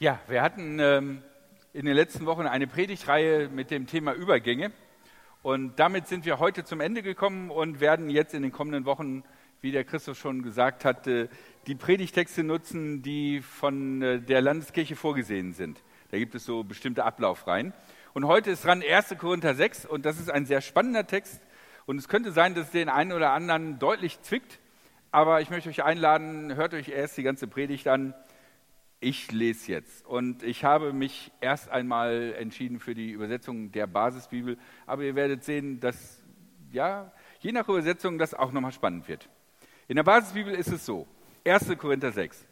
Ja, wir hatten ähm, in den letzten Wochen eine Predigtreihe mit dem Thema Übergänge. Und damit sind wir heute zum Ende gekommen und werden jetzt in den kommenden Wochen, wie der Christoph schon gesagt hatte, die Predigtexte nutzen, die von äh, der Landeskirche vorgesehen sind. Da gibt es so bestimmte Ablaufreihen. Und heute ist dran 1. Korinther 6 und das ist ein sehr spannender Text. Und es könnte sein, dass es den einen oder anderen deutlich zwickt. Aber ich möchte euch einladen, hört euch erst die ganze Predigt an ich lese jetzt. Und ich habe mich erst einmal entschieden für die Übersetzung der Basisbibel. Aber ihr werdet sehen, dass, ja, je nach Übersetzung das auch nochmal spannend wird. In der Basisbibel ist es so. 1. Korinther 6.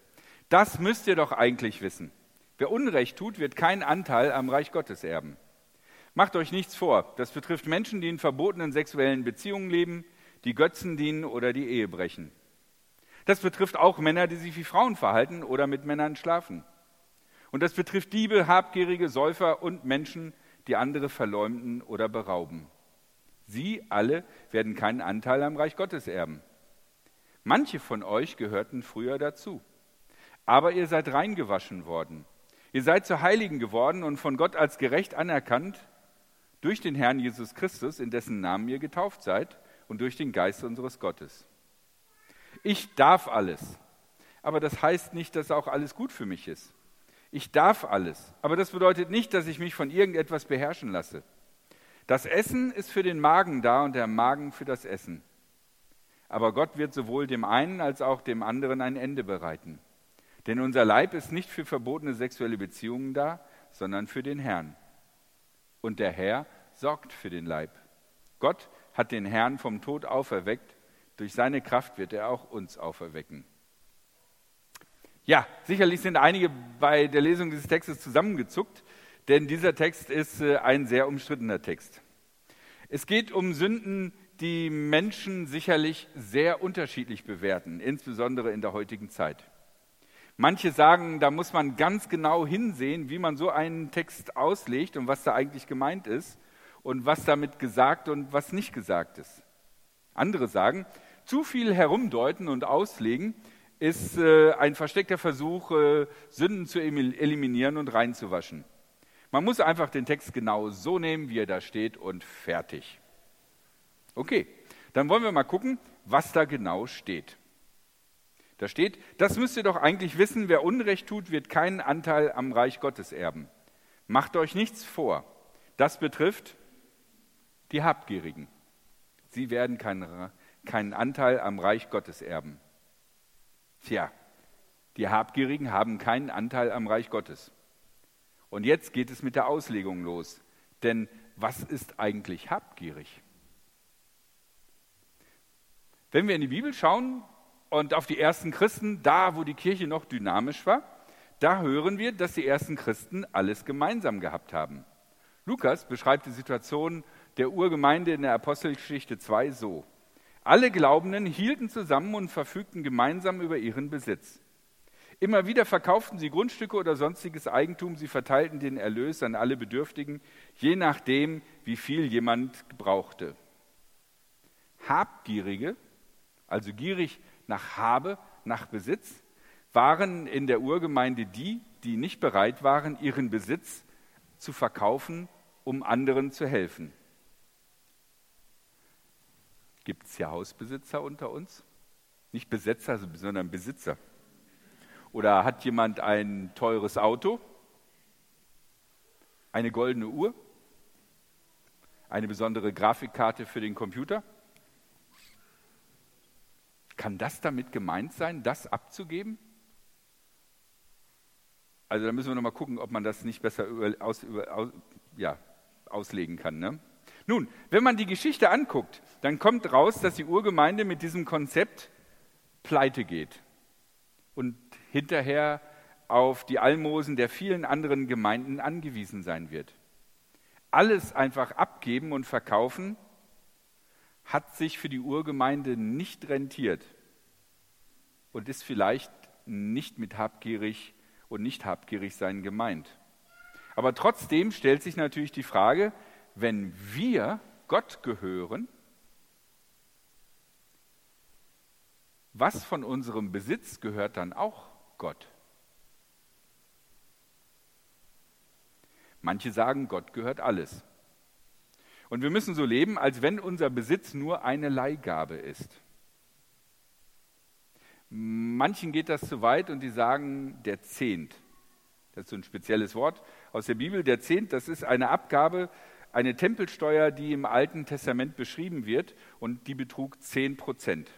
Das müsst ihr doch eigentlich wissen. Wer Unrecht tut, wird keinen Anteil am Reich Gottes erben. Macht euch nichts vor. Das betrifft Menschen, die in verbotenen sexuellen Beziehungen leben, die Götzen dienen oder die Ehe brechen. Das betrifft auch Männer, die sich wie Frauen verhalten oder mit Männern schlafen. Und das betrifft Diebe, Habgierige, Säufer und Menschen, die andere verleumden oder berauben. Sie alle werden keinen Anteil am Reich Gottes erben. Manche von euch gehörten früher dazu. Aber ihr seid reingewaschen worden. Ihr seid zu Heiligen geworden und von Gott als gerecht anerkannt durch den Herrn Jesus Christus, in dessen Namen ihr getauft seid, und durch den Geist unseres Gottes. Ich darf alles. Aber das heißt nicht, dass auch alles gut für mich ist. Ich darf alles. Aber das bedeutet nicht, dass ich mich von irgendetwas beherrschen lasse. Das Essen ist für den Magen da und der Magen für das Essen. Aber Gott wird sowohl dem einen als auch dem anderen ein Ende bereiten. Denn unser Leib ist nicht für verbotene sexuelle Beziehungen da, sondern für den Herrn. Und der Herr sorgt für den Leib. Gott hat den Herrn vom Tod auferweckt durch seine Kraft wird er auch uns auferwecken. Ja, sicherlich sind einige bei der Lesung dieses Textes zusammengezuckt, denn dieser Text ist äh, ein sehr umstrittener Text. Es geht um Sünden, die Menschen sicherlich sehr unterschiedlich bewerten, insbesondere in der heutigen Zeit. Manche sagen, da muss man ganz genau hinsehen, wie man so einen Text auslegt und was da eigentlich gemeint ist und was damit gesagt und was nicht gesagt ist. Andere sagen, zu viel herumdeuten und auslegen ist äh, ein versteckter Versuch, äh, Sünden zu eliminieren und reinzuwaschen. Man muss einfach den Text genau so nehmen, wie er da steht und fertig. Okay, dann wollen wir mal gucken, was da genau steht. Da steht, das müsst ihr doch eigentlich wissen, wer Unrecht tut, wird keinen Anteil am Reich Gottes erben. Macht euch nichts vor. Das betrifft die Habgierigen. Sie werden keinen keinen Anteil am Reich Gottes erben. Tja, die Habgierigen haben keinen Anteil am Reich Gottes. Und jetzt geht es mit der Auslegung los. Denn was ist eigentlich habgierig? Wenn wir in die Bibel schauen und auf die ersten Christen, da wo die Kirche noch dynamisch war, da hören wir, dass die ersten Christen alles gemeinsam gehabt haben. Lukas beschreibt die Situation der Urgemeinde in der Apostelgeschichte 2 so. Alle Glaubenden hielten zusammen und verfügten gemeinsam über ihren Besitz. Immer wieder verkauften sie Grundstücke oder sonstiges Eigentum, sie verteilten den Erlös an alle Bedürftigen, je nachdem, wie viel jemand brauchte. Habgierige, also gierig nach Habe, nach Besitz, waren in der Urgemeinde die, die nicht bereit waren, ihren Besitz zu verkaufen, um anderen zu helfen. Gibt es ja Hausbesitzer unter uns? Nicht Besetzer, sondern Besitzer. Oder hat jemand ein teures Auto? Eine goldene Uhr? Eine besondere Grafikkarte für den Computer? Kann das damit gemeint sein, das abzugeben? Also da müssen wir nochmal gucken, ob man das nicht besser aus, aus, ja, auslegen kann. Ne? Nun, wenn man die Geschichte anguckt, dann kommt raus, dass die Urgemeinde mit diesem Konzept pleite geht und hinterher auf die Almosen der vielen anderen Gemeinden angewiesen sein wird. Alles einfach abgeben und verkaufen hat sich für die Urgemeinde nicht rentiert und ist vielleicht nicht mit habgierig und nicht habgierig sein gemeint. Aber trotzdem stellt sich natürlich die Frage, wenn wir Gott gehören, was von unserem Besitz gehört dann auch Gott? Manche sagen, Gott gehört alles. Und wir müssen so leben, als wenn unser Besitz nur eine Leihgabe ist. Manchen geht das zu weit und die sagen, der Zehnt. Das ist so ein spezielles Wort aus der Bibel. Der Zehnt, das ist eine Abgabe, eine Tempelsteuer, die im Alten Testament beschrieben wird und die betrug 10 Prozent.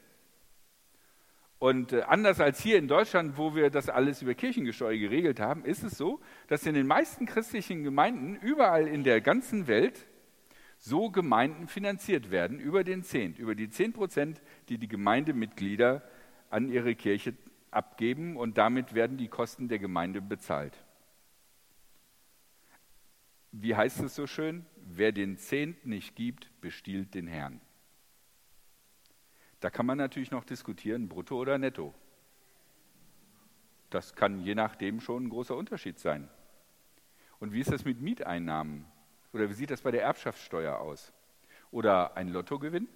Und äh, anders als hier in Deutschland, wo wir das alles über Kirchengesteuer geregelt haben, ist es so, dass in den meisten christlichen Gemeinden überall in der ganzen Welt so Gemeinden finanziert werden über den Zehnt, über die 10 Prozent, die die Gemeindemitglieder an ihre Kirche abgeben und damit werden die Kosten der Gemeinde bezahlt. Wie heißt es so schön? Wer den Zehnt nicht gibt, bestiehlt den Herrn. Da kann man natürlich noch diskutieren, brutto oder netto. Das kann je nachdem schon ein großer Unterschied sein. Und wie ist das mit Mieteinnahmen? Oder wie sieht das bei der Erbschaftssteuer aus? Oder ein Lottogewinn?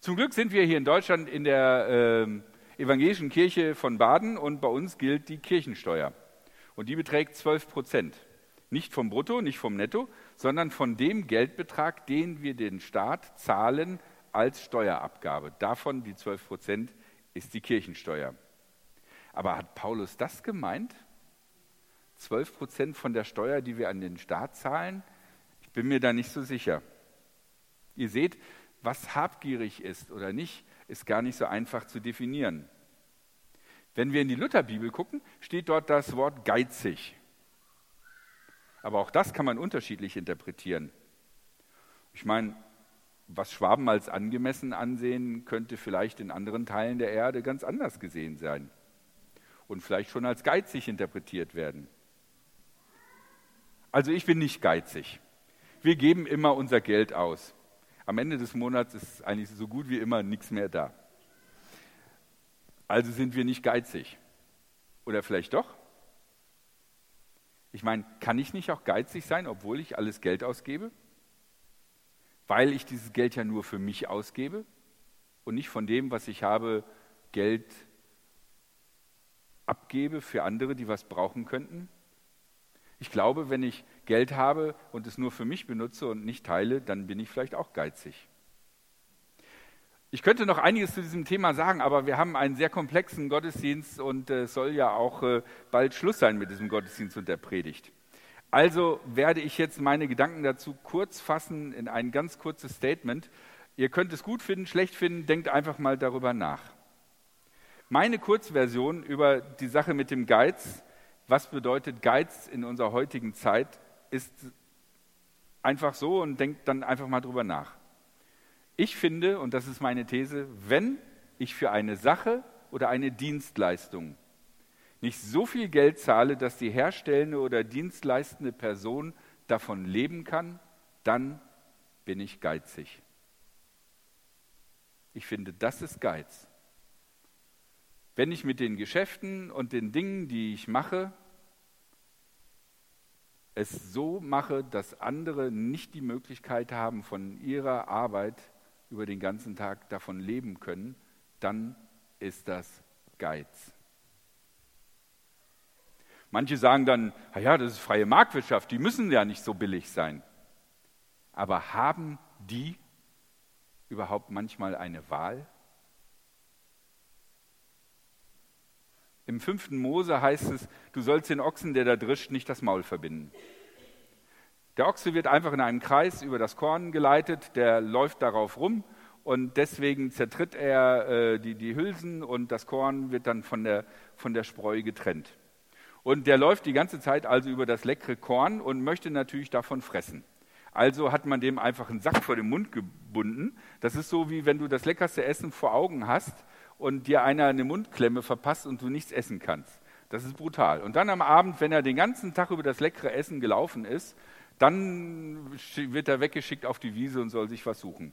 Zum Glück sind wir hier in Deutschland in der äh, evangelischen Kirche von Baden und bei uns gilt die Kirchensteuer. Und die beträgt 12 Prozent. Nicht vom Brutto, nicht vom Netto, sondern von dem Geldbetrag, den wir den Staat zahlen als Steuerabgabe. Davon die 12 Prozent ist die Kirchensteuer. Aber hat Paulus das gemeint? 12 Prozent von der Steuer, die wir an den Staat zahlen? Ich bin mir da nicht so sicher. Ihr seht, was habgierig ist oder nicht, ist gar nicht so einfach zu definieren. Wenn wir in die Lutherbibel gucken, steht dort das Wort geizig. Aber auch das kann man unterschiedlich interpretieren. Ich meine, was Schwaben als angemessen ansehen, könnte vielleicht in anderen Teilen der Erde ganz anders gesehen sein und vielleicht schon als geizig interpretiert werden. Also ich bin nicht geizig. Wir geben immer unser Geld aus. Am Ende des Monats ist eigentlich so gut wie immer nichts mehr da. Also sind wir nicht geizig. Oder vielleicht doch? Ich meine, kann ich nicht auch geizig sein, obwohl ich alles Geld ausgebe? Weil ich dieses Geld ja nur für mich ausgebe und nicht von dem, was ich habe, Geld abgebe für andere, die was brauchen könnten? Ich glaube, wenn ich Geld habe und es nur für mich benutze und nicht teile, dann bin ich vielleicht auch geizig. Ich könnte noch einiges zu diesem Thema sagen, aber wir haben einen sehr komplexen Gottesdienst und es soll ja auch äh, bald Schluss sein mit diesem Gottesdienst und der Predigt. Also werde ich jetzt meine Gedanken dazu kurz fassen in ein ganz kurzes Statement. Ihr könnt es gut finden, schlecht finden, denkt einfach mal darüber nach. Meine Kurzversion über die Sache mit dem Geiz was bedeutet Geiz in unserer heutigen Zeit, ist einfach so und denkt dann einfach mal drüber nach. Ich finde, und das ist meine These, wenn ich für eine Sache oder eine Dienstleistung nicht so viel Geld zahle, dass die herstellende oder dienstleistende Person davon leben kann, dann bin ich geizig. Ich finde, das ist Geiz wenn ich mit den Geschäften und den Dingen, die ich mache, es so mache, dass andere nicht die Möglichkeit haben, von ihrer Arbeit über den ganzen Tag davon leben können, dann ist das Geiz. Manche sagen dann, ja, das ist freie Marktwirtschaft, die müssen ja nicht so billig sein. Aber haben die überhaupt manchmal eine Wahl? Im fünften Mose heißt es, du sollst den Ochsen, der da drischt, nicht das Maul verbinden. Der Ochse wird einfach in einem Kreis über das Korn geleitet, der läuft darauf rum und deswegen zertritt er äh, die, die Hülsen und das Korn wird dann von der, von der Spreu getrennt. Und der läuft die ganze Zeit also über das leckere Korn und möchte natürlich davon fressen. Also hat man dem einfach einen Sack vor den Mund gebunden. Das ist so, wie wenn du das leckerste Essen vor Augen hast und dir einer eine Mundklemme verpasst und du nichts essen kannst. Das ist brutal. Und dann am Abend, wenn er den ganzen Tag über das leckere Essen gelaufen ist, dann wird er weggeschickt auf die Wiese und soll sich was suchen.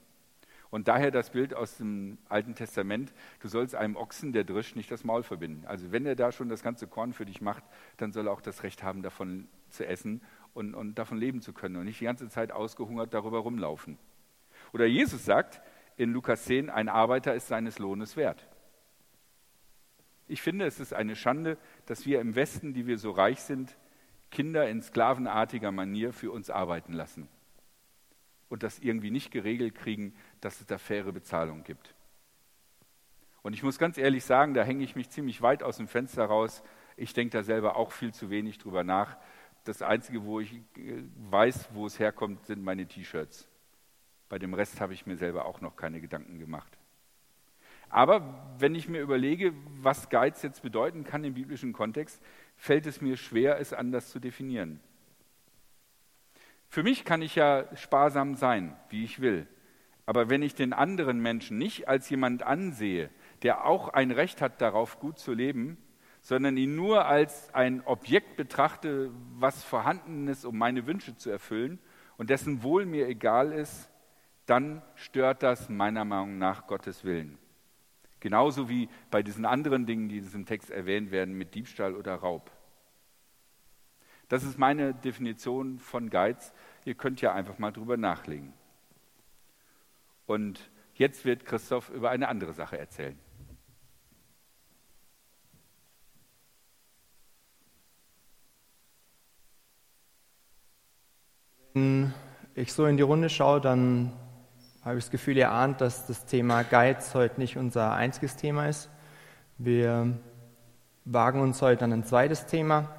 Und daher das Bild aus dem Alten Testament, du sollst einem Ochsen, der drischt, nicht das Maul verbinden. Also wenn er da schon das ganze Korn für dich macht, dann soll er auch das Recht haben, davon zu essen und, und davon leben zu können und nicht die ganze Zeit ausgehungert darüber rumlaufen. Oder Jesus sagt in Lukas 10, ein Arbeiter ist seines Lohnes wert. Ich finde, es ist eine Schande, dass wir im Westen, die wir so reich sind, Kinder in sklavenartiger Manier für uns arbeiten lassen und das irgendwie nicht geregelt kriegen, dass es da faire Bezahlung gibt. Und ich muss ganz ehrlich sagen, da hänge ich mich ziemlich weit aus dem Fenster raus. Ich denke da selber auch viel zu wenig drüber nach. Das Einzige, wo ich äh, weiß, wo es herkommt, sind meine T-Shirts. Bei dem Rest habe ich mir selber auch noch keine Gedanken gemacht. Aber wenn ich mir überlege, was Geiz jetzt bedeuten kann im biblischen Kontext, fällt es mir schwer, es anders zu definieren. Für mich kann ich ja sparsam sein, wie ich will. Aber wenn ich den anderen Menschen nicht als jemand ansehe, der auch ein Recht hat darauf, gut zu leben, sondern ihn nur als ein Objekt betrachte, was vorhanden ist, um meine Wünsche zu erfüllen und dessen Wohl mir egal ist, dann stört das meiner Meinung nach Gottes Willen. Genauso wie bei diesen anderen Dingen, die in diesem Text erwähnt werden, mit Diebstahl oder Raub. Das ist meine Definition von Geiz. Ihr könnt ja einfach mal drüber nachlegen. Und jetzt wird Christoph über eine andere Sache erzählen. Wenn ich so in die Runde schaue, dann habe ich das Gefühl, ihr ahnt, dass das Thema Geiz heute nicht unser einziges Thema ist. Wir wagen uns heute an ein zweites Thema.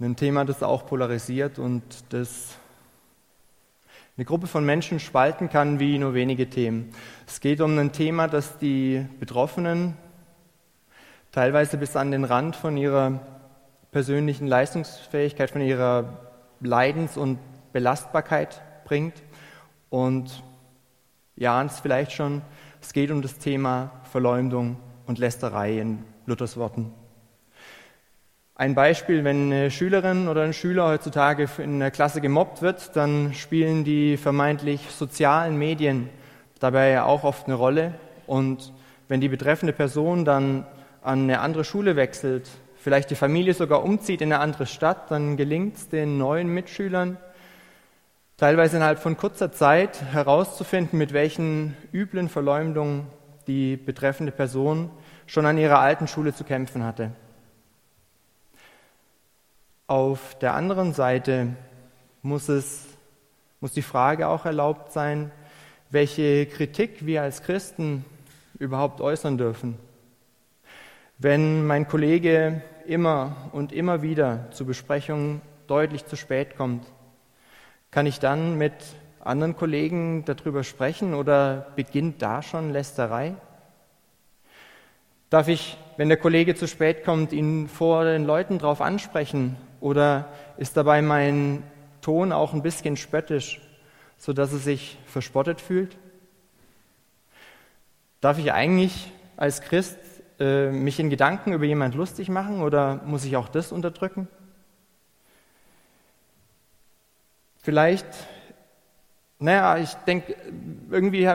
Ein Thema, das auch polarisiert und das eine Gruppe von Menschen spalten kann wie nur wenige Themen. Es geht um ein Thema, das die Betroffenen teilweise bis an den Rand von ihrer persönlichen Leistungsfähigkeit, von ihrer Leidens- und Belastbarkeit bringt. Und ja, es vielleicht schon, es geht um das Thema Verleumdung und Lästerei in Luthers Worten. Ein Beispiel, wenn eine Schülerin oder ein Schüler heutzutage in der Klasse gemobbt wird, dann spielen die vermeintlich sozialen Medien dabei auch oft eine Rolle. Und wenn die betreffende Person dann an eine andere Schule wechselt, vielleicht die Familie sogar umzieht in eine andere Stadt, dann gelingt es den neuen Mitschülern, teilweise innerhalb von kurzer Zeit herauszufinden, mit welchen üblen Verleumdungen die betreffende Person schon an ihrer alten Schule zu kämpfen hatte. Auf der anderen Seite muss, es, muss die Frage auch erlaubt sein, welche Kritik wir als Christen überhaupt äußern dürfen. Wenn mein Kollege immer und immer wieder zu Besprechungen deutlich zu spät kommt, kann ich dann mit anderen Kollegen darüber sprechen oder beginnt da schon Lästerei? Darf ich, wenn der Kollege zu spät kommt, ihn vor den Leuten darauf ansprechen oder ist dabei mein Ton auch ein bisschen spöttisch, sodass er sich verspottet fühlt? Darf ich eigentlich als Christ äh, mich in Gedanken über jemand lustig machen oder muss ich auch das unterdrücken? Vielleicht, naja, ich denke, irgendwie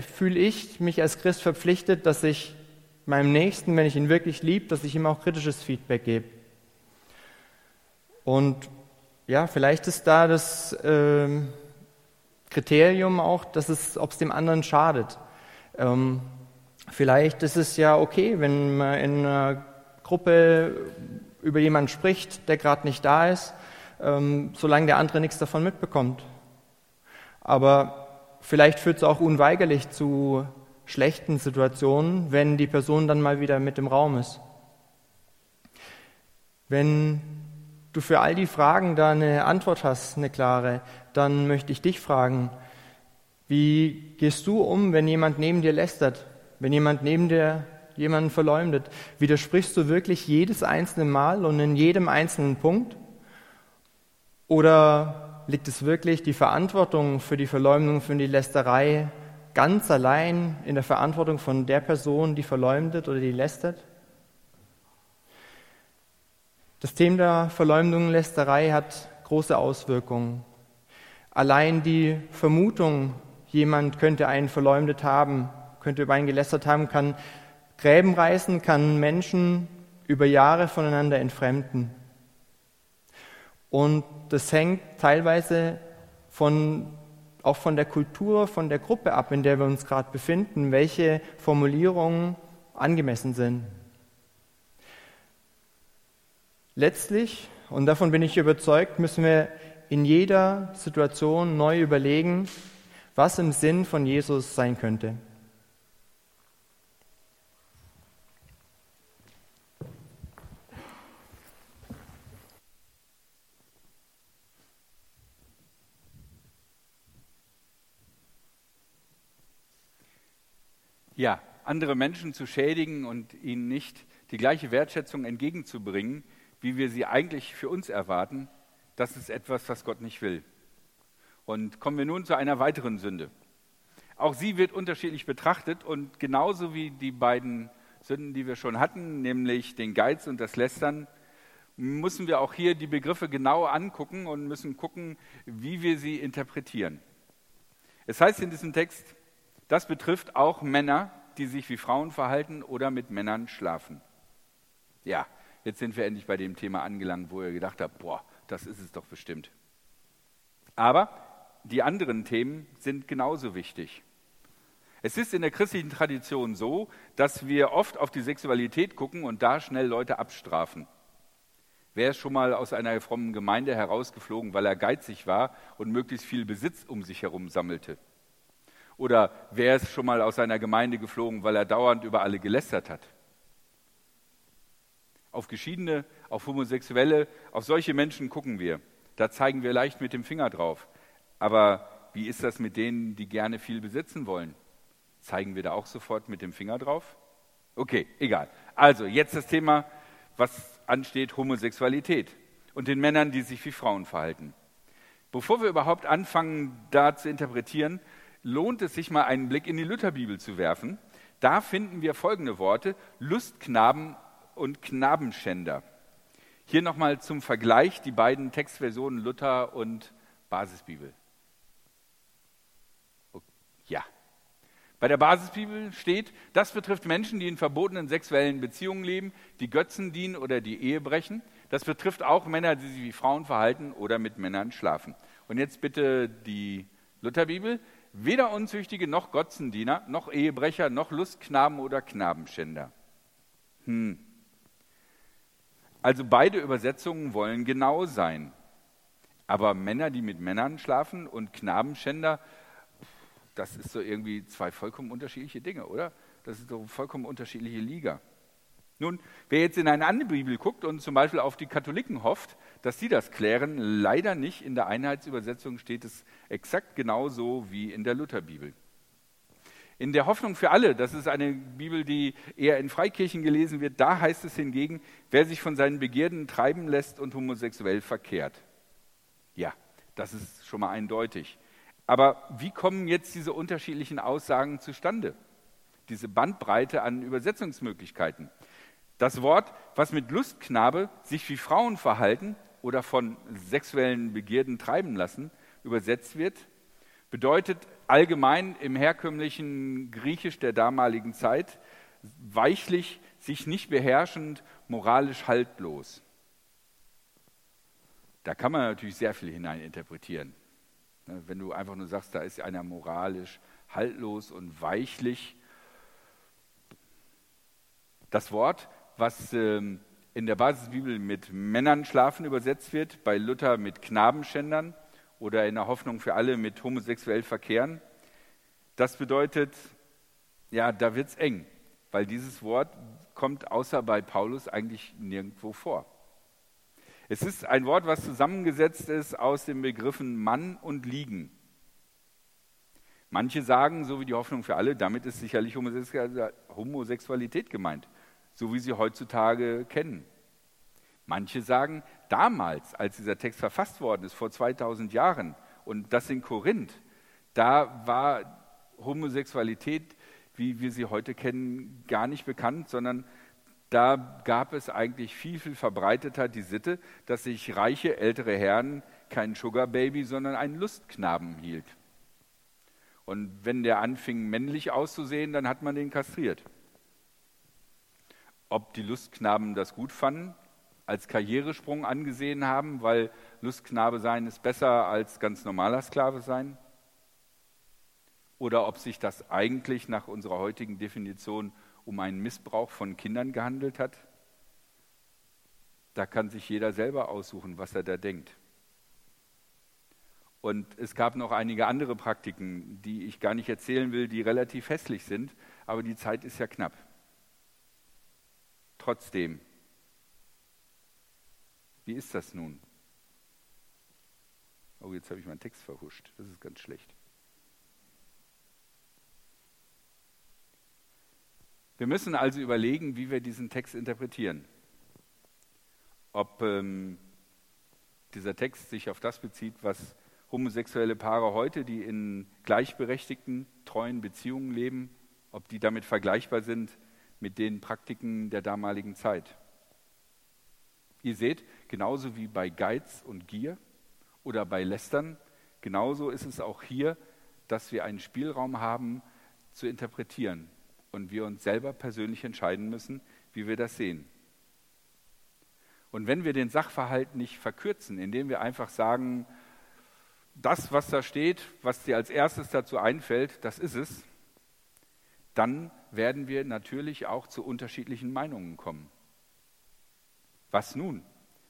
fühle ich mich als Christ verpflichtet, dass ich meinem Nächsten, wenn ich ihn wirklich liebe, dass ich ihm auch kritisches Feedback gebe. Und ja, vielleicht ist da das äh, Kriterium auch, dass es, ob es dem anderen schadet. Ähm, vielleicht ist es ja okay, wenn man in einer Gruppe über jemanden spricht, der gerade nicht da ist, ähm, solange der andere nichts davon mitbekommt. Aber vielleicht führt es auch unweigerlich zu schlechten Situationen, wenn die Person dann mal wieder mit im Raum ist. Wenn du für all die Fragen da eine Antwort hast, eine klare, dann möchte ich dich fragen, wie gehst du um, wenn jemand neben dir lästert, wenn jemand neben dir jemanden verleumdet? Widersprichst du wirklich jedes einzelne Mal und in jedem einzelnen Punkt? Oder liegt es wirklich die Verantwortung für die Verleumdung, für die Lästerei ganz allein in der Verantwortung von der Person, die verleumdet oder die lästert? Das Thema der Verleumdung und Lästerei hat große Auswirkungen. Allein die Vermutung, jemand könnte einen verleumdet haben, könnte über einen gelästert haben, kann Gräben reißen, kann Menschen über Jahre voneinander entfremden. Und das hängt teilweise von, auch von der Kultur, von der Gruppe ab, in der wir uns gerade befinden, welche Formulierungen angemessen sind. Letztlich Und davon bin ich überzeugt, müssen wir in jeder Situation neu überlegen, was im Sinn von Jesus sein könnte. Ja, andere Menschen zu schädigen und ihnen nicht die gleiche Wertschätzung entgegenzubringen, wie wir sie eigentlich für uns erwarten, das ist etwas, was Gott nicht will. Und kommen wir nun zu einer weiteren Sünde. Auch sie wird unterschiedlich betrachtet und genauso wie die beiden Sünden, die wir schon hatten, nämlich den Geiz und das Lästern, müssen wir auch hier die Begriffe genau angucken und müssen gucken, wie wir sie interpretieren. Es heißt in diesem Text, das betrifft auch Männer, die sich wie Frauen verhalten oder mit Männern schlafen. Ja, jetzt sind wir endlich bei dem Thema angelangt, wo ihr gedacht habt, boah, das ist es doch bestimmt. Aber die anderen Themen sind genauso wichtig. Es ist in der christlichen Tradition so, dass wir oft auf die Sexualität gucken und da schnell Leute abstrafen. Wer ist schon mal aus einer frommen Gemeinde herausgeflogen, weil er geizig war und möglichst viel Besitz um sich herum sammelte? Oder wer ist schon mal aus seiner Gemeinde geflogen, weil er dauernd über alle gelästert hat? Auf Geschiedene, auf Homosexuelle, auf solche Menschen gucken wir. Da zeigen wir leicht mit dem Finger drauf. Aber wie ist das mit denen, die gerne viel besitzen wollen? Zeigen wir da auch sofort mit dem Finger drauf? Okay, egal. Also, jetzt das Thema, was ansteht, Homosexualität und den Männern, die sich wie Frauen verhalten. Bevor wir überhaupt anfangen, da zu interpretieren, lohnt es sich mal einen Blick in die Lutherbibel zu werfen. Da finden wir folgende Worte: Lustknaben und Knabenschänder. Hier nochmal zum Vergleich die beiden Textversionen Luther und Basisbibel. Ja. Bei der Basisbibel steht, das betrifft Menschen, die in verbotenen sexuellen Beziehungen leben, die Götzen dienen oder die Ehe brechen. Das betrifft auch Männer, die sich wie Frauen verhalten oder mit Männern schlafen. Und jetzt bitte die Lutherbibel. Weder Unzüchtige noch Götzendiener, noch Ehebrecher, noch Lustknaben oder Knabenschänder. Hm. Also beide Übersetzungen wollen genau sein. Aber Männer, die mit Männern schlafen und Knabenschänder, das ist so irgendwie zwei vollkommen unterschiedliche Dinge, oder? Das ist eine vollkommen unterschiedliche Liga. Nun, wer jetzt in eine andere Bibel guckt und zum Beispiel auf die Katholiken hofft, dass sie das klären, leider nicht. In der Einheitsübersetzung steht es exakt genauso wie in der Lutherbibel. In der Hoffnung für alle, das ist eine Bibel, die eher in Freikirchen gelesen wird, da heißt es hingegen, wer sich von seinen Begierden treiben lässt und homosexuell verkehrt. Ja, das ist schon mal eindeutig. Aber wie kommen jetzt diese unterschiedlichen Aussagen zustande? Diese Bandbreite an Übersetzungsmöglichkeiten. Das Wort, was mit Lustknabe sich wie Frauen verhalten oder von sexuellen Begierden treiben lassen, übersetzt wird, bedeutet allgemein im herkömmlichen Griechisch der damaligen Zeit weichlich, sich nicht beherrschend, moralisch haltlos. Da kann man natürlich sehr viel hineininterpretieren. Ne, wenn du einfach nur sagst, da ist einer moralisch haltlos und weichlich. Das Wort was ähm, in der Basisbibel mit Männern schlafen übersetzt wird, bei Luther mit Knabenschändern oder in der Hoffnung für alle mit homosexuell verkehren. Das bedeutet, ja, da wird es eng, weil dieses Wort kommt außer bei Paulus eigentlich nirgendwo vor. Es ist ein Wort, was zusammengesetzt ist aus den Begriffen Mann und Liegen. Manche sagen, so wie die Hoffnung für alle, damit ist sicherlich Homosexualität gemeint so wie sie heutzutage kennen. Manche sagen, damals, als dieser Text verfasst worden ist, vor 2000 Jahren, und das in Korinth, da war Homosexualität, wie wir sie heute kennen, gar nicht bekannt, sondern da gab es eigentlich viel, viel verbreiteter die Sitte, dass sich reiche ältere Herren kein Sugar Baby, sondern einen Lustknaben hielt. Und wenn der anfing, männlich auszusehen, dann hat man den kastriert. Ob die Lustknaben das gut fanden, als Karrieresprung angesehen haben, weil Lustknabe sein ist besser als ganz normaler Sklave sein? Oder ob sich das eigentlich nach unserer heutigen Definition um einen Missbrauch von Kindern gehandelt hat? Da kann sich jeder selber aussuchen, was er da denkt. Und es gab noch einige andere Praktiken, die ich gar nicht erzählen will, die relativ hässlich sind, aber die Zeit ist ja knapp. Trotzdem, wie ist das nun? Oh, jetzt habe ich meinen Text verhuscht. Das ist ganz schlecht. Wir müssen also überlegen, wie wir diesen Text interpretieren. Ob ähm, dieser Text sich auf das bezieht, was homosexuelle Paare heute, die in gleichberechtigten, treuen Beziehungen leben, ob die damit vergleichbar sind mit den Praktiken der damaligen Zeit. Ihr seht, genauso wie bei Geiz und Gier oder bei Lästern, genauso ist es auch hier, dass wir einen Spielraum haben zu interpretieren und wir uns selber persönlich entscheiden müssen, wie wir das sehen. Und wenn wir den Sachverhalt nicht verkürzen, indem wir einfach sagen, das, was da steht, was dir als erstes dazu einfällt, das ist es, dann werden wir natürlich auch zu unterschiedlichen Meinungen kommen. Was nun?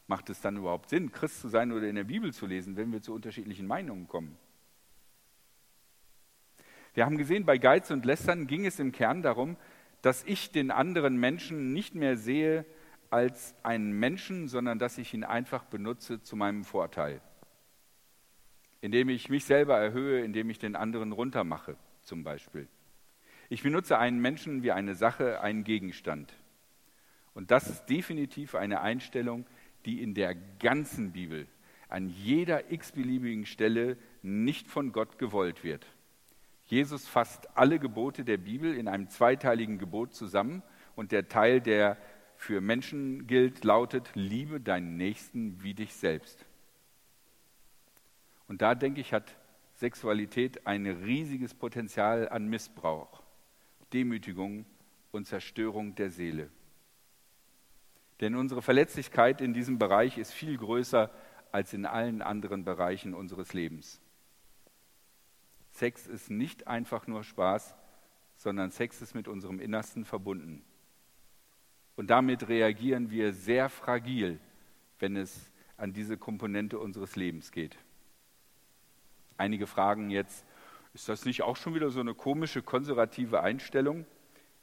Macht es dann überhaupt Sinn, Christ zu sein oder in der Bibel zu lesen, wenn wir zu unterschiedlichen Meinungen kommen? Wir haben gesehen, bei Geiz und Lästern ging es im Kern darum, dass ich den anderen Menschen nicht mehr sehe als einen Menschen, sondern dass ich ihn einfach benutze zu meinem Vorteil indem ich mich selber erhöhe, indem ich den anderen runtermache, zum Beispiel. Ich benutze einen Menschen wie eine Sache, einen Gegenstand. Und das ist definitiv eine Einstellung, die in der ganzen Bibel an jeder x-beliebigen Stelle nicht von Gott gewollt wird. Jesus fasst alle Gebote der Bibel in einem zweiteiligen Gebot zusammen und der Teil, der für Menschen gilt, lautet, liebe deinen Nächsten wie dich selbst. Und da denke ich, hat Sexualität ein riesiges Potenzial an Missbrauch, Demütigung und Zerstörung der Seele. Denn unsere Verletzlichkeit in diesem Bereich ist viel größer als in allen anderen Bereichen unseres Lebens. Sex ist nicht einfach nur Spaß, sondern Sex ist mit unserem Innersten verbunden. Und damit reagieren wir sehr fragil, wenn es an diese Komponente unseres Lebens geht. Einige fragen jetzt, ist das nicht auch schon wieder so eine komische konservative Einstellung,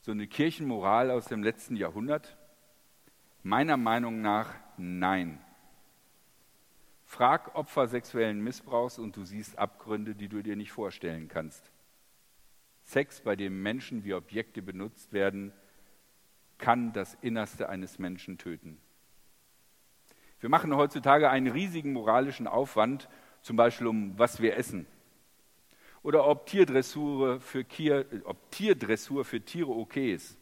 so eine Kirchenmoral aus dem letzten Jahrhundert? Meiner Meinung nach nein. Frag Opfer sexuellen Missbrauchs und du siehst Abgründe, die du dir nicht vorstellen kannst. Sex, bei dem Menschen wie Objekte benutzt werden, kann das Innerste eines Menschen töten. Wir machen heutzutage einen riesigen moralischen Aufwand, zum Beispiel um was wir essen. Oder ob Tierdressur für, Kier, ob Tierdressur für Tiere okay ist.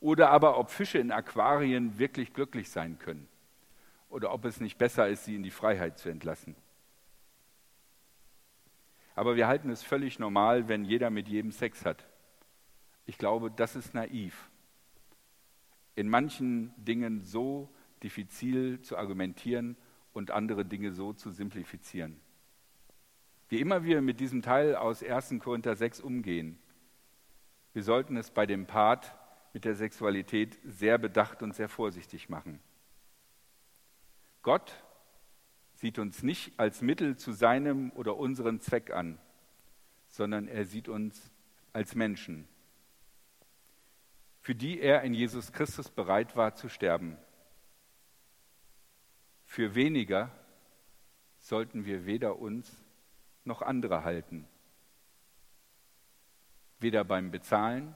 Oder aber ob Fische in Aquarien wirklich glücklich sein können. Oder ob es nicht besser ist, sie in die Freiheit zu entlassen. Aber wir halten es völlig normal, wenn jeder mit jedem Sex hat. Ich glaube, das ist naiv. In manchen Dingen so diffizil zu argumentieren und andere Dinge so zu simplifizieren. Wie immer wir mit diesem Teil aus 1. Korinther 6 umgehen, wir sollten es bei dem Part mit der Sexualität sehr bedacht und sehr vorsichtig machen. Gott sieht uns nicht als Mittel zu seinem oder unserem Zweck an, sondern er sieht uns als Menschen, für die er in Jesus Christus bereit war zu sterben. Für weniger sollten wir weder uns noch andere halten. Weder beim Bezahlen,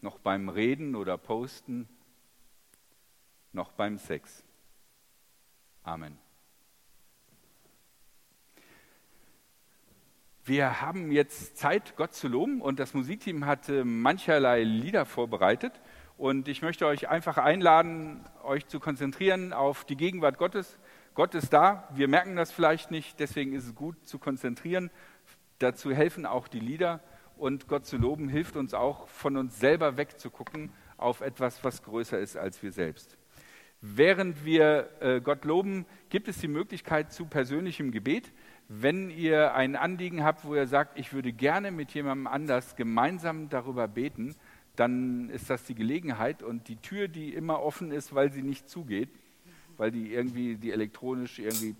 noch beim Reden oder Posten, noch beim Sex. Amen. Wir haben jetzt Zeit, Gott zu loben und das Musikteam hat mancherlei Lieder vorbereitet. Und ich möchte euch einfach einladen, euch zu konzentrieren auf die Gegenwart Gottes. Gott ist da, wir merken das vielleicht nicht, deswegen ist es gut zu konzentrieren. Dazu helfen auch die Lieder und Gott zu loben hilft uns auch, von uns selber wegzugucken auf etwas, was größer ist als wir selbst. Während wir äh, Gott loben, gibt es die Möglichkeit zu persönlichem Gebet. Wenn ihr ein Anliegen habt, wo ihr sagt, ich würde gerne mit jemandem anders gemeinsam darüber beten, dann ist das die Gelegenheit und die Tür, die immer offen ist, weil sie nicht zugeht, weil die irgendwie, die elektronisch irgendwie,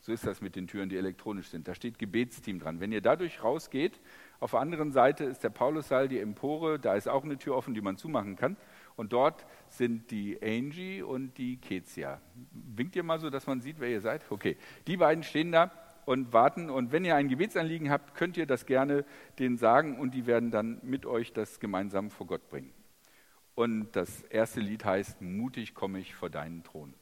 so ist das mit den Türen, die elektronisch sind. Da steht Gebetsteam dran. Wenn ihr dadurch rausgeht, auf der anderen Seite ist der Paulussaal, die Empore, da ist auch eine Tür offen, die man zumachen kann. Und dort sind die Angie und die Kezia. Winkt ihr mal so, dass man sieht, wer ihr seid? Okay, die beiden stehen da und warten. Und wenn ihr ein Gebetsanliegen habt, könnt ihr das gerne denen sagen und die werden dann mit euch das gemeinsam vor Gott bringen. Und das erste Lied heißt, mutig komme ich vor deinen Thron.